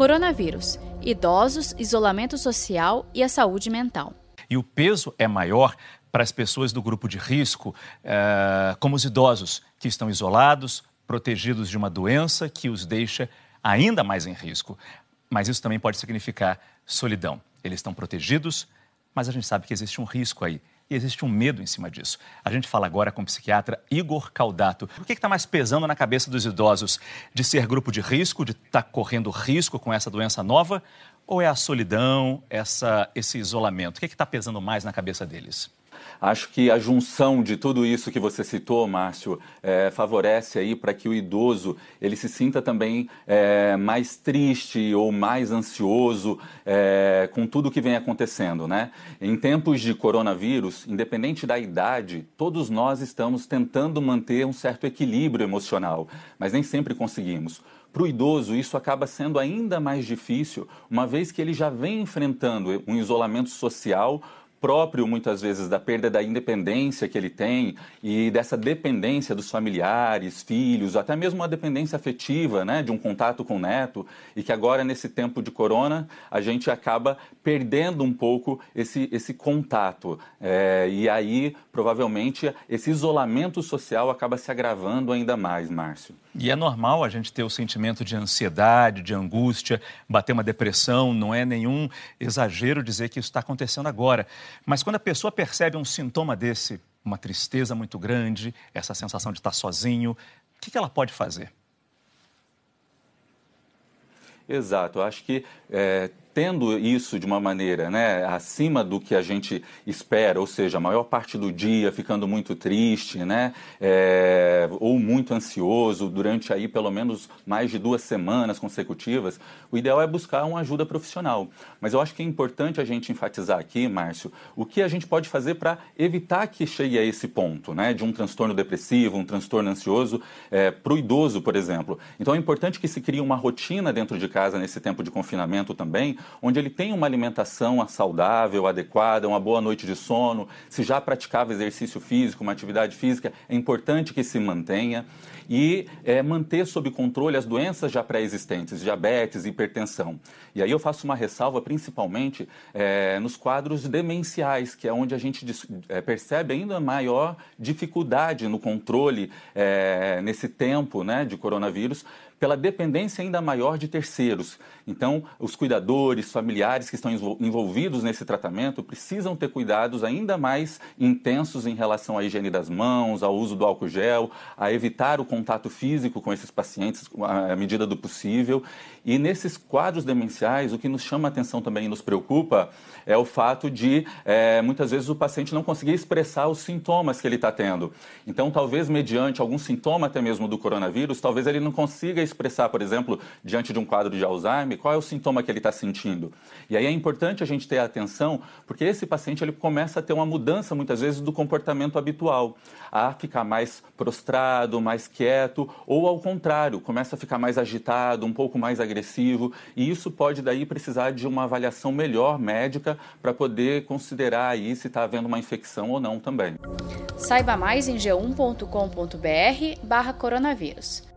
Coronavírus, idosos, isolamento social e a saúde mental. E o peso é maior para as pessoas do grupo de risco, eh, como os idosos, que estão isolados, protegidos de uma doença que os deixa ainda mais em risco. Mas isso também pode significar solidão. Eles estão protegidos, mas a gente sabe que existe um risco aí. E existe um medo em cima disso. A gente fala agora com o psiquiatra Igor Caldato. O que está mais pesando na cabeça dos idosos? De ser grupo de risco, de estar tá correndo risco com essa doença nova? Ou é a solidão, essa, esse isolamento? O que está pesando mais na cabeça deles? Acho que a junção de tudo isso que você citou, Márcio, é, favorece aí para que o idoso ele se sinta também é, mais triste ou mais ansioso é, com tudo que vem acontecendo, né? Em tempos de coronavírus, independente da idade, todos nós estamos tentando manter um certo equilíbrio emocional, mas nem sempre conseguimos. Para o idoso, isso acaba sendo ainda mais difícil, uma vez que ele já vem enfrentando um isolamento social próprio, muitas vezes, da perda da independência que ele tem e dessa dependência dos familiares, filhos, até mesmo uma dependência afetiva, né, de um contato com o neto, e que agora, nesse tempo de corona, a gente acaba perdendo um pouco esse, esse contato. É, e aí, provavelmente, esse isolamento social acaba se agravando ainda mais, Márcio. E é normal a gente ter o sentimento de ansiedade, de angústia, bater uma depressão, não é nenhum exagero dizer que isso está acontecendo agora. Mas quando a pessoa percebe um sintoma desse, uma tristeza muito grande, essa sensação de estar sozinho, o que ela pode fazer? Exato, eu acho que é, tendo isso de uma maneira né, acima do que a gente espera, ou seja, a maior parte do dia ficando muito triste, né, é, ou muito ansioso durante aí pelo menos mais de duas semanas consecutivas, o ideal é buscar uma ajuda profissional. Mas eu acho que é importante a gente enfatizar aqui, Márcio, o que a gente pode fazer para evitar que chegue a esse ponto, né, de um transtorno depressivo, um transtorno ansioso é, para o idoso, por exemplo. Então é importante que se crie uma rotina dentro de casa nesse tempo de confinamento também, onde ele tem uma alimentação saudável, adequada, uma boa noite de sono, se já praticava exercício físico, uma atividade física, é importante que se mantenha e é, manter sob controle as doenças já pré-existentes, diabetes, hipertensão. E aí eu faço uma ressalva principalmente é, nos quadros demenciais, que é onde a gente é, percebe ainda maior dificuldade no controle é, nesse tempo né, de coronavírus, pela dependência ainda maior de terceiros. Então, os cuidadores, familiares que estão envolvidos nesse tratamento precisam ter cuidados ainda mais intensos em relação à higiene das mãos, ao uso do álcool gel, a evitar o contato físico com esses pacientes à medida do possível. E nesses quadros demenciais, o que nos chama a atenção também e nos preocupa é o fato de é, muitas vezes o paciente não conseguir expressar os sintomas que ele está tendo. Então, talvez mediante algum sintoma até mesmo do coronavírus, talvez ele não consiga expressar, por exemplo, diante de um quadro de Alzheimer, qual é o sintoma que ele está sentindo. E aí é importante a gente ter atenção, porque esse paciente ele começa a ter uma mudança muitas vezes do comportamento habitual, a ficar mais prostrado, mais quieto, ou ao contrário, começa a ficar mais agitado, um pouco mais agressivo, e isso pode daí precisar de uma avaliação melhor médica para poder considerar aí se está havendo uma infecção ou não também. Saiba mais em g1.com.br barra coronavírus.